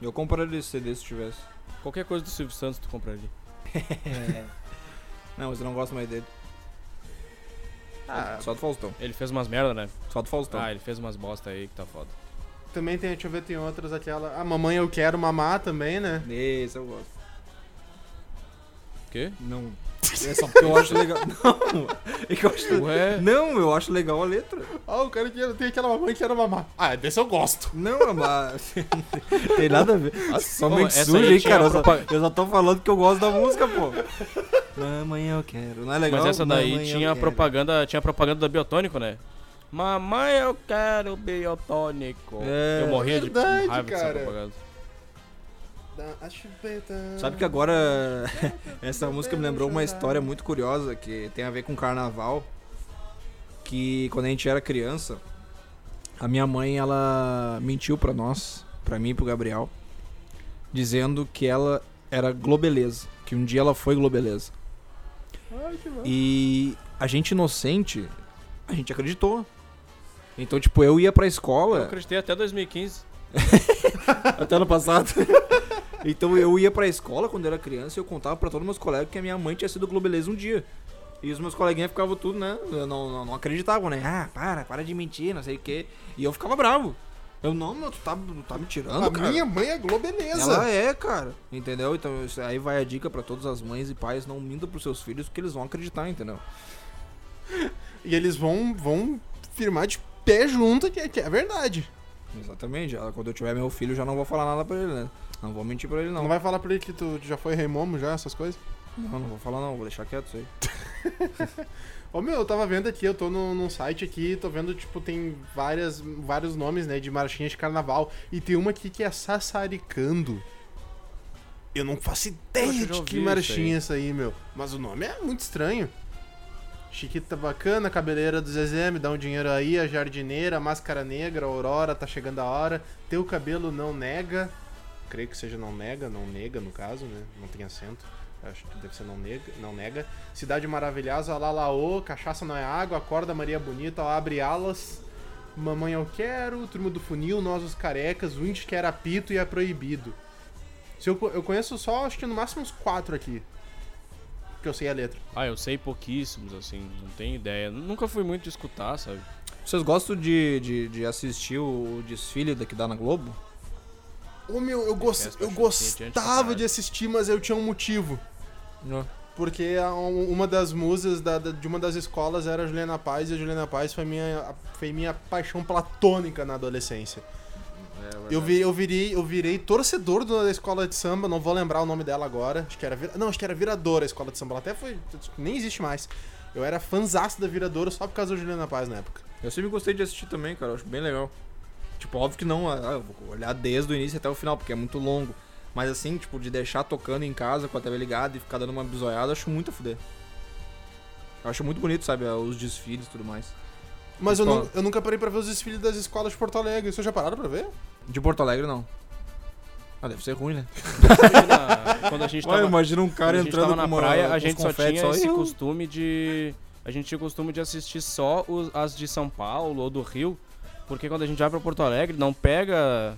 Eu compraria esse CD se tivesse. Qualquer coisa do Silvio Santos tu compraria. [laughs] Não, mas eu não gosto mais dele. Ah, Só do Faustão. Ele fez umas merda, né? Só do Faustão. Ah, ele fez umas bosta aí que tá foda. também tem, deixa eu ver, tem outras, aquela. A Mamãe Eu Quero Mamar também, né? Esse eu gosto. O quê? Não. É só porque eu acho legal. [laughs] Não! É que eu acho... Ué? Não, eu acho legal a letra. Ah, o cara que tem aquela mamãe que quer mamar. Ah, desse eu gosto. Não, mas. [laughs] Tem nada a ver. Nossa, só Pô, mente essa suja, hein, cara. Eu só, propa- eu só tô falando que eu gosto da música, pô. Mamãe, eu quero. Não é legal? Mas essa daí Mamãe, tinha propaganda, tinha propaganda da Biotônico, né? Mamãe, eu quero biotônico. É, eu morria verdade, de raiva dessa cara. propaganda. Sabe que agora [laughs] essa música me lembrou uma história muito curiosa que tem a ver com carnaval. Que quando a gente era criança, a minha mãe ela mentiu pra nós, pra mim e pro Gabriel, dizendo que ela era globeleza, que um dia ela foi globeleza. Ai. E a gente inocente, a gente acreditou. Então, tipo, eu ia pra Eu escola acreditei até 2015. [laughs] até ano passado. [laughs] então eu ia pra escola quando eu era criança e eu contava pra todos meus colegas que a minha mãe tinha sido globeleza um dia. E os meus coleguinhas ficavam tudo, né? Não, não, não acreditavam, né? Ah, para, para de mentir, não sei o quê. E eu ficava bravo. Eu, não, meu, tu tá, tu tá me tirando, A cara. minha mãe é globeleza. Ela é, cara. Entendeu? Então aí vai a dica pra todas as mães e pais, não mintam pros seus filhos porque eles vão acreditar, entendeu? [laughs] E eles vão, vão firmar de pé junto que, que é verdade. Exatamente. Quando eu tiver meu filho, eu já não vou falar nada pra ele, né? Não vou mentir pra ele, Não não. vai falar pra ele que tu já foi rei momo já, essas coisas? Não, não vou falar não, vou deixar quieto isso aí. [laughs] Ô meu, eu tava vendo aqui, eu tô no, num site aqui, tô vendo, tipo, tem várias, vários nomes, né, de marchinhas de carnaval. E tem uma aqui que é Sassaricando. Eu não faço ideia de que marchinha é essa aí, meu. Mas o nome é muito estranho. Chiquita bacana, cabeleira do Zezé, me dá um dinheiro aí, a jardineira, máscara negra, aurora, tá chegando a hora. Teu cabelo não nega. Creio que seja não nega, não nega no caso, né? Não tem acento. Acho que deve ser não nega. Não nega. Cidade maravilhosa, lalaô, cachaça não é água, acorda Maria Bonita, ó, abre alas. Mamãe eu quero, turma do funil, nós os carecas, o índio que era apito e é proibido. Se eu, eu conheço só, acho que no máximo uns quatro aqui. Que eu sei a letra. Ah, eu sei pouquíssimos, assim, não tenho ideia. Nunca fui muito de escutar, sabe? Vocês gostam de, de, de assistir o desfile daqui da na Globo? Ô meu, eu, gos- Confesso que eu gostava de assistir, mas eu tinha um motivo. Porque a- um- uma das musas da- da- de uma das escolas era a Juliana Paz, e a Juliana Paz foi minha, foi minha paixão platônica na adolescência. Eu, vi, eu, virei, eu virei torcedor da escola de samba, não vou lembrar o nome dela agora. Acho que era. Vira- Não, acho que era Viradora a escola de samba. Ela até foi. Nem existe mais. Eu era fãzaço da Viradora só por causa da Juliana Paz na época. Eu sempre gostei de assistir também, cara. Eu acho bem legal. Tipo, óbvio que não, ah, eu vou olhar desde o início até o final, porque é muito longo. Mas assim, tipo, de deixar tocando em casa com a TV ligada e ficar dando uma bisoiada, eu acho muito a fuder. Eu acho muito bonito, sabe, os desfiles e tudo mais. Mas eu, nu- eu nunca parei pra ver os desfiles das escolas de Porto Alegre. Vocês já pararam pra ver? De Porto Alegre, não. Ah, deve ser ruim, né? Imagina, quando a gente [laughs] Olha, tava, imagina um quando cara a gente entrando tava na com uma, praia, com a gente só tinha esse "Iu". costume de... A gente tinha o costume de assistir só os- as de São Paulo ou do Rio, porque quando a gente vai pra Porto Alegre, não pega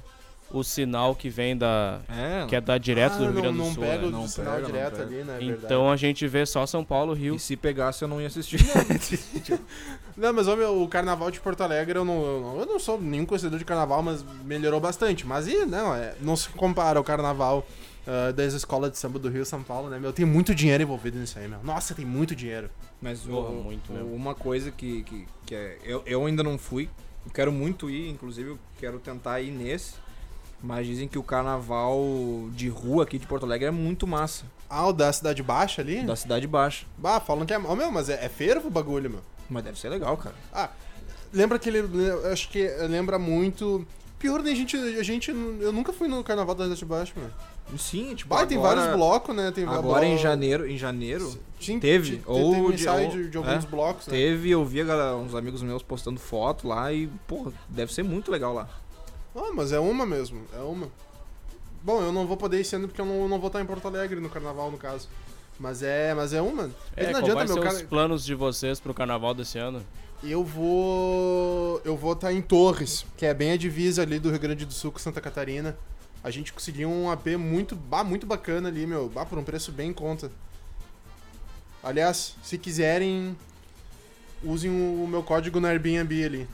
o sinal que vem da... É, que é da direto Ah, do Rio não, Grande do não Sul, pega né? o Não do sinal pega, direto pega. ali, né? É Então a gente vê só São Paulo, Rio. E se pegasse, eu não ia assistir. [laughs] Não, mas meu, o carnaval de Porto Alegre, eu não, eu não, eu não sou nenhum conhecedor de carnaval, mas melhorou bastante. Mas e, não, é, não se compara ao carnaval ah, das escolas de samba do Rio e São Paulo, né, meu? Tem muito dinheiro envolvido nisso aí, meu. Nossa, tem muito dinheiro. Mas Porra, o- muito o- uma coisa que, que, que é. Eu, eu ainda não fui. Eu quero muito ir, inclusive eu quero tentar ir nesse. Mas dizem que o carnaval de rua aqui de Porto Alegre é muito massa. Ah, o da Cidade Baixa ali? Da Cidade Baixa. Bah, falam que é. Ô, meu, mas é, é fervo o bagulho, meu. Mas deve ser legal, cara. Ah, lembra que ele. eu Acho que lembra muito. Pior, né, gente, a gente. Eu nunca fui no carnaval da Cidade Baixa, meu. Sim, tipo, Bah, tem agora- vários blocos, né? Tem Agora em janeiro, em janeiro, Tinha- teve, tinha- ou teve um de- ensaio ou- de, de alguns é, blocos, né? teve, eu vi a galera- uns amigos meus postando foto lá e, porra, deve ser muito legal lá. Ah, mas é uma mesmo, é uma. Bom, eu não vou poder ir sendo porque eu não, não vou estar em Porto Alegre no carnaval, no caso. Mas é, mas é uma. É, não qual adianta, vai meu ser cara. os planos de vocês pro carnaval desse ano? Eu vou. Eu vou estar em Torres, que é bem a divisa ali do Rio Grande do Sul com Santa Catarina. A gente conseguiu um AP muito, bah, muito bacana ali, meu. Bah, por um preço bem em conta. Aliás, se quiserem, usem o meu código no Airbnb ali.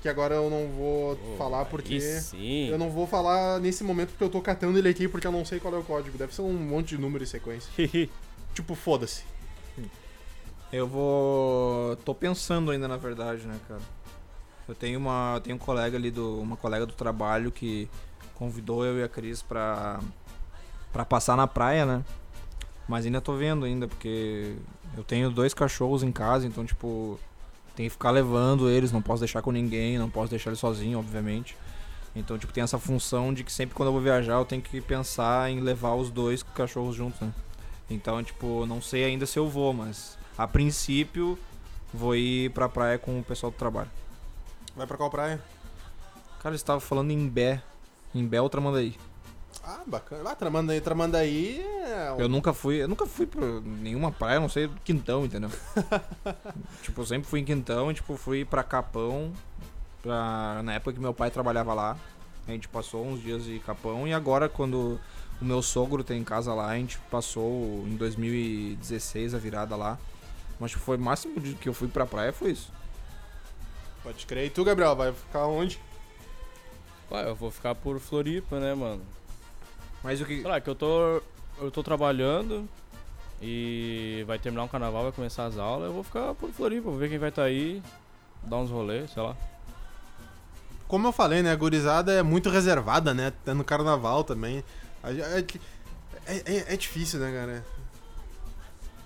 Que agora eu não vou falar porque. Sim. Eu não vou falar nesse momento porque eu tô catando ele aqui porque eu não sei qual é o código. Deve ser um monte de número em sequência. [laughs] Tipo, foda-se. Eu vou. tô pensando ainda, na verdade, né, cara? Eu tenho uma. Tenho um colega ali do. Uma colega do trabalho que convidou eu e a Cris pra. pra passar na praia, né? Mas ainda tô vendo ainda, porque eu tenho dois cachorros em casa, então tipo. Tem que ficar levando eles, não posso deixar com ninguém, não posso deixar eles sozinho, obviamente. Então, tipo, tem essa função de que sempre quando eu vou viajar eu tenho que pensar em levar os dois cachorros juntos, né? Então, tipo, não sei ainda se eu vou, mas a princípio vou ir pra praia com o pessoal do trabalho. Vai pra qual praia? Cara, eles estavam falando em Bé. Em ou Tramandaí. Ah, bacana. Ah, Tramandaí, Tramandaí é... Eu nunca fui, eu nunca fui pra nenhuma praia, a não sei Quintão, entendeu? [laughs] tipo, eu sempre fui em Quintão, e, tipo, fui pra Capão, pra, na época que meu pai trabalhava lá. A gente passou uns dias de Capão e agora quando o meu sogro tem casa lá, a gente passou em 2016 a virada lá. Mas tipo, foi o máximo que eu fui pra praia foi isso. Pode crer. E tu, Gabriel, vai ficar onde? Ué, eu vou ficar por Floripa, né, mano? Mas o que. Sei lá, que eu tô. Eu tô trabalhando e vai terminar um carnaval, vai começar as aulas, eu vou ficar por Floripa, vou ver quem vai estar aí, dar uns rolês, sei lá. como eu falei, né? A gurizada é muito reservada, né? Até no carnaval também. É, é, é- é difícil, né, cara?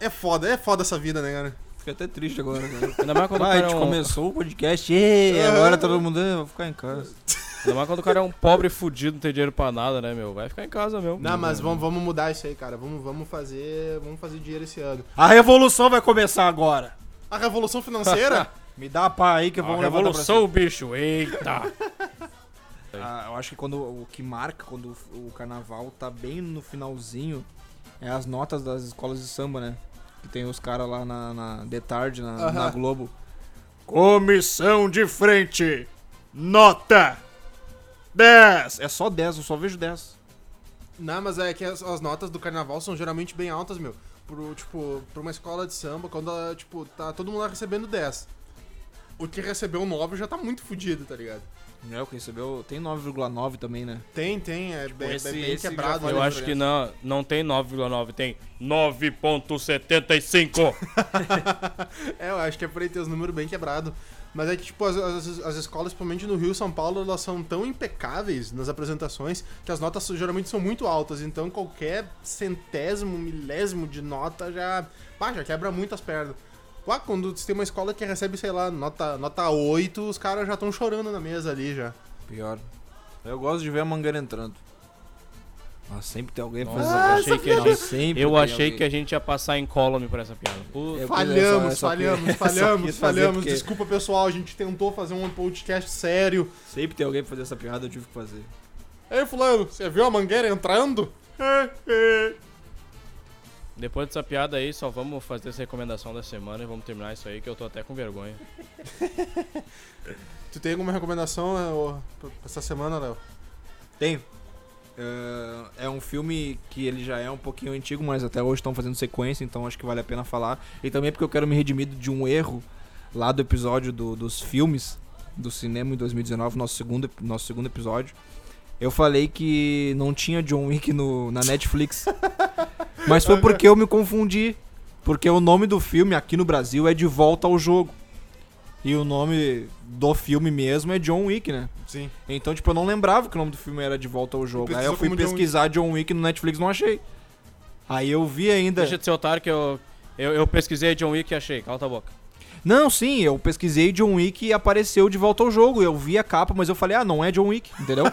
É foda, é foda essa vida, né, cara? Fiquei até triste agora, cara. Ainda mais quando Ah, a gente é um, começou o podcast, e agora todo mundo, "Ah, vou ficar em casa. Ainda mais quando o cara é um pobre fudido, não tem dinheiro pra nada, né, meu? Vai ficar em casa, meu. Não, mas vamos, vamos mudar isso aí, cara. Vamos, vamos fazer. Vamos fazer dinheiro esse ano. A revolução vai começar agora. A revolução financeira? [laughs] Me dá a pá aí que eu vou pra revolução, bicho. Eita. [laughs] Ah, eu acho que quando o que marca quando o carnaval tá bem no finalzinho é as notas das escolas de samba, né? Que tem os caras lá na, na de tarde na, na Globo. Comissão de frente. Nota 10. É só 10, eu só vejo 10. Não, mas é que as, as notas do carnaval são geralmente bem altas, meu. Pro, tipo, pra uma escola de samba, quando, ela, tipo, tá todo mundo lá recebendo 10. O que recebeu 9 já tá muito fudido, tá ligado? É, o que recebeu. Tem 9,9 também, né? Tem, tem, é, bem, esse- é bem esse quebrado. né, Eu a acho que não, não tem 9,9, tem 9,75. [laughs] É, eu acho que é por aí ter os números bem quebrados. Mas é que, tipo, as, as, as escolas, principalmente no Rio e São Paulo, elas são tão impecáveis nas apresentações que as notas geralmente são muito altas. Então qualquer centésimo, milésimo de nota já. Pá, já quebra muito as pernas. Quando você tem uma escola que recebe, sei lá, nota, nota 8, os caras já estão chorando na mesa ali já. Pior. Eu gosto de ver a mangueira entrando. Mas sempre tem alguém fazendo eu achei que a gente, sempre eu achei alguém. que a gente ia passar incólume por essa piada. Puta. Falhamos, é que- falhamos, é só falhamos, fazer falhamos. porque- Desculpa, pessoal, a gente tentou fazer um podcast sério. Sempre tem alguém pra fazer essa piada, eu tive que fazer. Ei, fulano, você viu a mangueira entrando? Depois dessa piada aí, só vamos fazer essa recomendação da semana e vamos terminar isso aí, que eu tô até com vergonha. [laughs] Tu tem alguma recomendação né, pra essa semana, Léo? Tenho. É, é um filme que ele já é um pouquinho antigo, mas até hoje estão fazendo sequência, então acho que vale a pena falar. E também porque eu quero me redimir de um erro lá do episódio do- dos filmes do cinema em 2019, nosso segundo, nosso segundo episódio. Eu falei que não tinha John Wick no, na Netflix. [laughs] mas foi porque eu me confundi. Porque o nome do filme aqui no Brasil é De Volta ao Jogo. E o nome do filme mesmo é John Wick, né? Sim. Então, tipo, eu não lembrava que o nome do filme era De Volta ao Jogo. Aí eu fui como John pesquisar John Wick no Netflix não achei. Aí eu vi ainda. Deixa de ser otário que eu, eu, eu pesquisei John Wick e achei. Cala tua boca. Não, sim, eu pesquisei John Wick e apareceu De Volta ao Jogo. Eu vi a capa, mas eu falei, ah, não é John Wick, entendeu?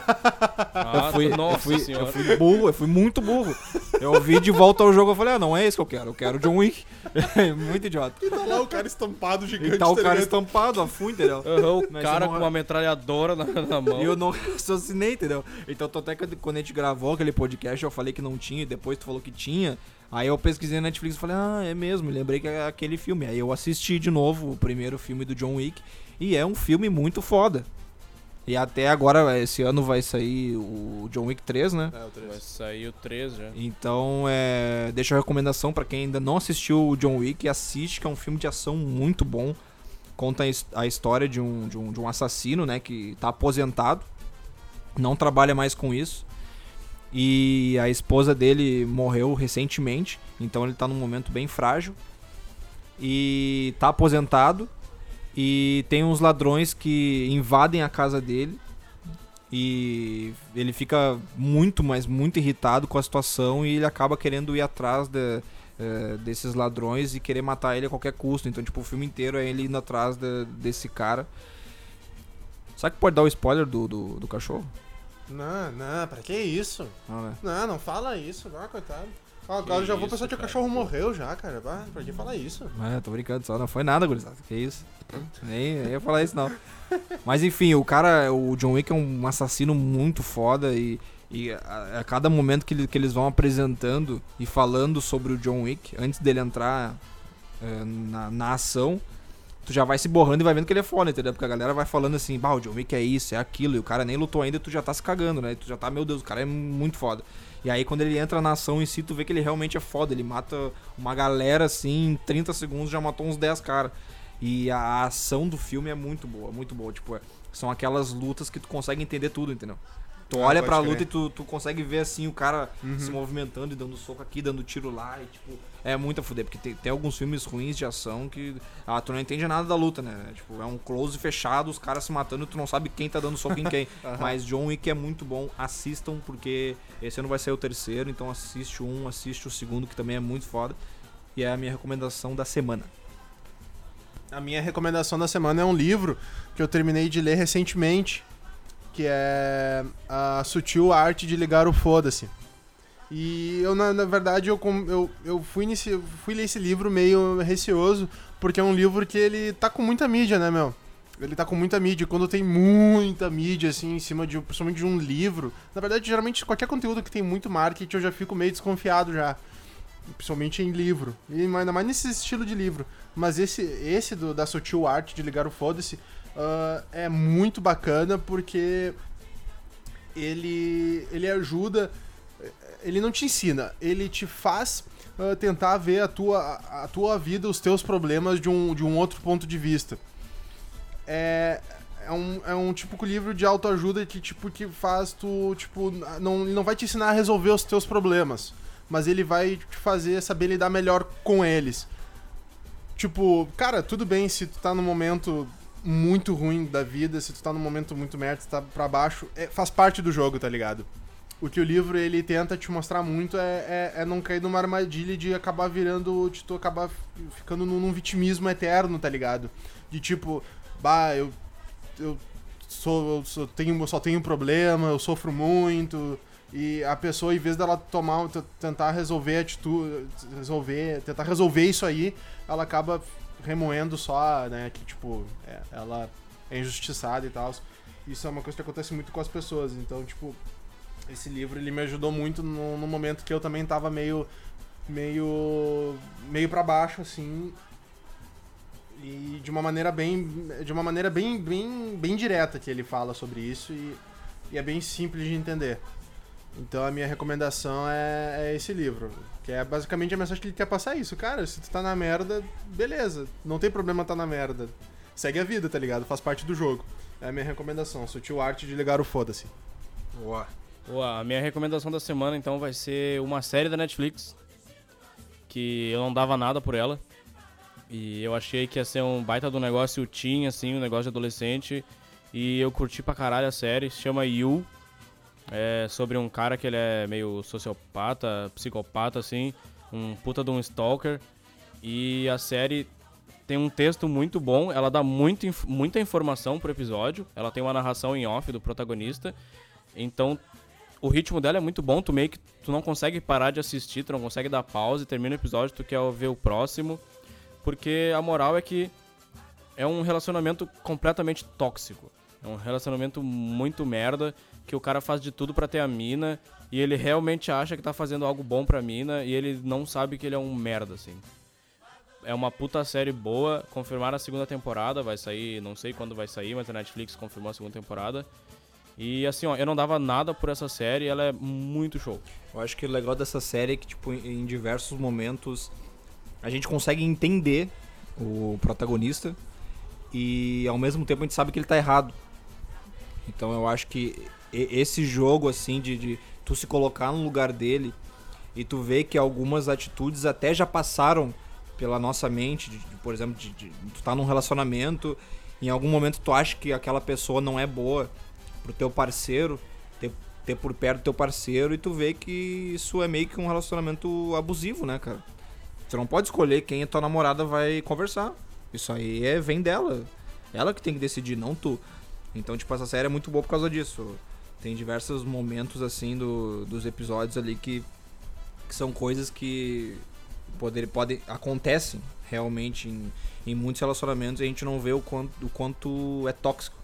Ah, [laughs] eu, fui, nossa eu, fui, senhora. eu fui burro, eu fui muito burro. Eu vi De Volta ao Jogo, eu falei, ah, não é esse que eu quero, eu quero John Wick. [laughs] muito idiota. E tá lá o cara estampado gigante. E tá o cara ligado? estampado, a fui, entendeu? Aham, o Mas cara não- com uma metralhadora na, na mão. E eu não [laughs] raciocinei, entendeu? Então, tô até que quando a gente gravou aquele podcast, eu falei que não tinha, e depois tu falou que tinha. Aí eu pesquisei na Netflix e falei, ah, é mesmo, me lembrei que é aquele filme. Aí eu assisti de novo o primeiro filme do John Wick, e é um filme muito foda. E até agora, esse ano vai sair o John Wick 3, né? É, o três. Vai sair o 3 já. Então, é, deixa a recomendação pra quem ainda não assistiu o John Wick, assiste, que é um filme de ação muito bom. Conta a história de um, de um, de um assassino, né, que tá aposentado, não trabalha mais com isso. E a esposa dele morreu recentemente, então ele tá num momento bem frágil. E tá aposentado. E tem uns ladrões que invadem a casa dele. E ele fica muito, mas muito irritado com a situação e ele acaba querendo ir atrás de- eh, desses ladrões e querer matar ele a qualquer custo. Então, tipo, o filme inteiro é ele indo atrás de- desse cara. Sabe que pode dar o spoiler do, do, do cachorro? Não, não, pra que isso? Não, né? Não, não fala isso, não, coitado. Agora eu já vou isso, pensar que o cara. cachorro morreu já, cara. Ah, pra que falar isso? É, tô brincando só, não foi nada, gurizada. Que isso? Nem, nem ia falar isso, não. [laughs] Mas enfim, o cara, o John Wick é um assassino muito foda e, e a, a cada momento que, ele- que eles vão apresentando e falando sobre o John Wick, antes dele entrar é, na, na ação, tu já vai se borrando e vai vendo que ele é foda, entendeu? Porque a galera vai falando assim, bah, o John Wick é isso, é aquilo, e o cara nem lutou ainda e tu já tá se cagando, né? Tu já tá, meu Deus, o cara é muito foda. E aí quando ele entra na ação em si, tu vê que ele realmente é foda. Ele mata uma galera assim, em 30 segundos já matou uns 10 caras. E a ação do filme é muito boa, muito boa. Tipo, é- são aquelas lutas que tu consegue entender tudo, entendeu? Tu olha pra crer. luta e tu, tu consegue ver assim o cara Uhum. se movimentando e dando soco aqui, dando tiro lá. E, tipo, é muito a fuder, porque tem, tem alguns filmes ruins de ação que. Ah, tu não entende nada da luta, né? Tipo, é um close fechado, os caras se matando e tu não sabe quem tá dando soco em quem. [laughs] Mas John Wick é muito bom, assistam, porque esse ano vai ser o terceiro, então assiste um, assiste o segundo, que também é muito foda. E é a minha recomendação da semana. A minha recomendação da semana é um livro que eu terminei de ler recentemente, que é A Sutil Arte de Ligar o Foda-se. E eu, na, na verdade, eu, eu, eu fui, nesse, fui ler esse livro meio receoso, porque é um livro que ele tá com muita mídia, né, meu? Ele tá com muita mídia. Quando tem muita mídia, assim, em cima de, principalmente de um livro, na verdade, geralmente, qualquer conteúdo que tem muito marketing, eu já fico meio desconfiado já. Principalmente em livro. E ainda mais nesse estilo de livro. Mas esse, esse do, da Sutil Art de ligar o foda-se ah, é muito bacana porque ele, ele ajuda. Ele não te ensina, ele te faz ah, tentar ver a tua, a tua vida, os teus problemas de um, de um outro ponto de vista. É, é, um, é um típico livro de autoajuda que, tipo, que faz tu, tipo, não, não vai te ensinar a resolver os teus problemas, mas ele vai te fazer saber lidar melhor com eles. Tipo, cara, tudo bem se tu tá num momento muito ruim da vida, se tu tá num momento muito merda, se tá pra baixo, é- faz parte do jogo, tá ligado? O que o livro ele tenta te mostrar muito é, é, é não cair numa armadilha de acabar virando, de tu acabar ficando num, num vitimismo eterno, tá ligado? De tipo, bah, eu, eu sou, eu sou- tenho, eu só tenho problema, eu sofro muito. E a pessoa, em vez dela tomar, tentar resolver atitude, resolver, tentar resolver isso aí, ela acaba remoendo só, né, que tipo, é, ela é injustiçada e tal. Isso é uma coisa que acontece muito com as pessoas. Então, tipo, esse livro ele me ajudou muito no, no momento que eu também tava meio meio meio para baixo assim e de uma maneira bem de uma maneira bem bem bem direta que ele fala sobre isso e, e é bem simples de entender então a minha recomendação é, é esse livro que é basicamente a mensagem que ele quer passar isso cara se tu tá na merda beleza não tem problema tá na merda segue a vida tá ligado faz parte do jogo é a minha recomendação sutil arte de ligar o foda-se Boa. Boa, a minha recomendação da semana então vai ser uma série da Netflix que eu não dava nada por ela. E eu achei que ia ser um baita do negócio teen, assim, um negócio de adolescente. E eu curti pra caralho a série, se chama You. É sobre um cara que ele é meio sociopata, psicopata, assim, um puta de um stalker. E a série tem um texto muito bom, ela dá muito, muita informação pro episódio. Ela tem uma narração em off do protagonista. Então, o ritmo dela é muito bom, tu meio que tu não consegue parar de assistir, tu não consegue dar pausa e termina o episódio, tu quer ver o próximo. Porque a moral é que é um relacionamento completamente tóxico. É um relacionamento muito merda, que o cara faz de tudo pra ter a mina, e ele realmente acha que tá fazendo algo bom pra mina, e ele não sabe que ele é um merda, assim. É uma puta série boa, confirmaram a segunda temporada, vai sair, não sei quando vai sair, mas a Netflix confirmou a segunda temporada. E assim, ó, eu não dava nada por essa série, ela é muito show. Eu acho que o legal dessa série é que, tipo, em diversos momentos a gente consegue entender o protagonista e ao mesmo tempo a gente sabe que ele tá errado. Então eu acho que esse jogo, assim, de, de tu se colocar no lugar dele e tu ver que algumas atitudes até já passaram pela nossa mente, de- de, por exemplo, de, de- tu tá num relacionamento, em algum momento tu acha que aquela pessoa não é boa pro teu parceiro, ter, ter por perto teu parceiro e tu vê que isso é meio que um relacionamento abusivo, né, cara? Você não pode escolher quem a tua namorada vai conversar. Isso aí é vem dela. Ela que tem que decidir, não tu. Então, tipo, essa série é muito boa por causa disso. Tem diversos momentos, assim, do, dos episódios ali que, que são coisas que poder, podem, acontecem realmente em, em muitos relacionamentos e a gente não vê o quanto, o quanto é tóxico.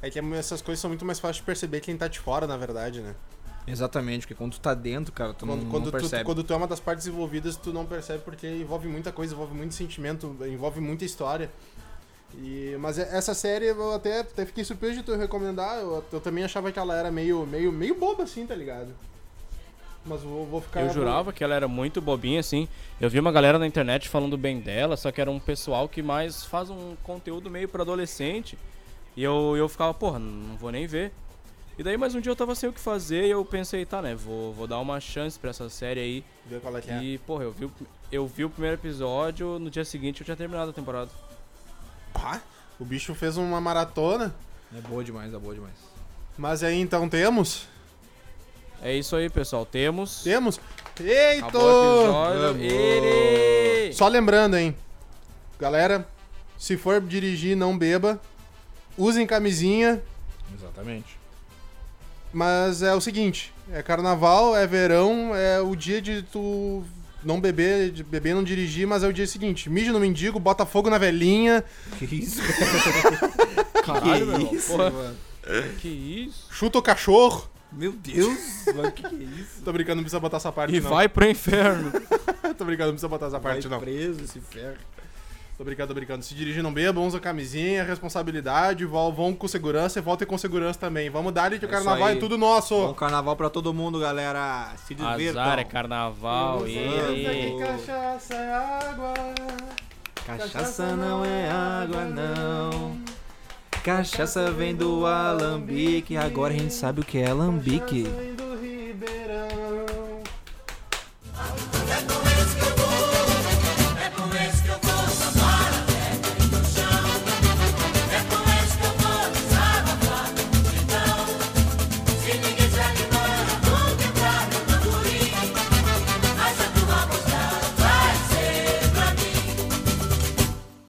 É que essas coisas são muito mais fáceis de perceber quem tá de fora, na verdade, né? Exatamente, porque quando tu tá dentro, cara, tu Quando, não, quando não tu, percebe. quando tu é uma das partes envolvidas, tu não percebe porque envolve muita coisa, envolve muito sentimento, envolve muita história. E, mas essa série eu até, até fiquei surpreso de tu recomendar. Eu, eu também achava que ela era meio, meio, meio boba assim, tá ligado? Mas vou, vou ficar. Eu jurava que ela era muito bobinha, assim. Eu vi uma galera na internet falando bem dela, só que era um pessoal que mais faz um conteúdo meio pra adolescente. E eu, eu ficava, porra, não vou nem ver. E daí, mais um dia eu tava sem o que fazer e eu pensei, tá, né, vou, vou dar uma chance pra essa série aí. Vê qual é que é. E, porra, eu vi, eu vi o primeiro episódio, no dia seguinte eu tinha terminado a temporada. Pá, o bicho fez uma maratona. É boa demais, é boa demais. Mas aí então temos? É isso aí, pessoal. Temos. Temos? Eita! Só lembrando, hein? Galera, se for dirigir, não beba. Usem camisinha. Exatamente. Mas é o seguinte: é carnaval, é verão, é o dia de tu não beber, beber e não dirigir, mas é o dia seguinte. Mija no mendigo, bota fogo na velhinha, Que isso? [laughs] Caralho, meu irmão. isso, Porra, mano? que isso? chuta o cachorro. Meu Deus, mano, que que é isso? Tô brincando, não precisa botar essa parte, E não. vai pro inferno. [laughs] Tô brincando, não precisa botar essa parte, Vai não. preso esse ferro. Tô brincando, tô brincando. Se dirigir, não beba, usa camisinha, responsabilidade, vão, vão com segurança e voltem com segurança também. Vamos dar que o É carnaval é tudo nosso. Bom carnaval pra todo mundo, galera. Se divirtam. Azar é carnaval. Ere. vamos. cachaça é água. Cachaça não é água, não. Cachaça vem do alambique. Agora a gente sabe o que é alambique. Cachaça vem do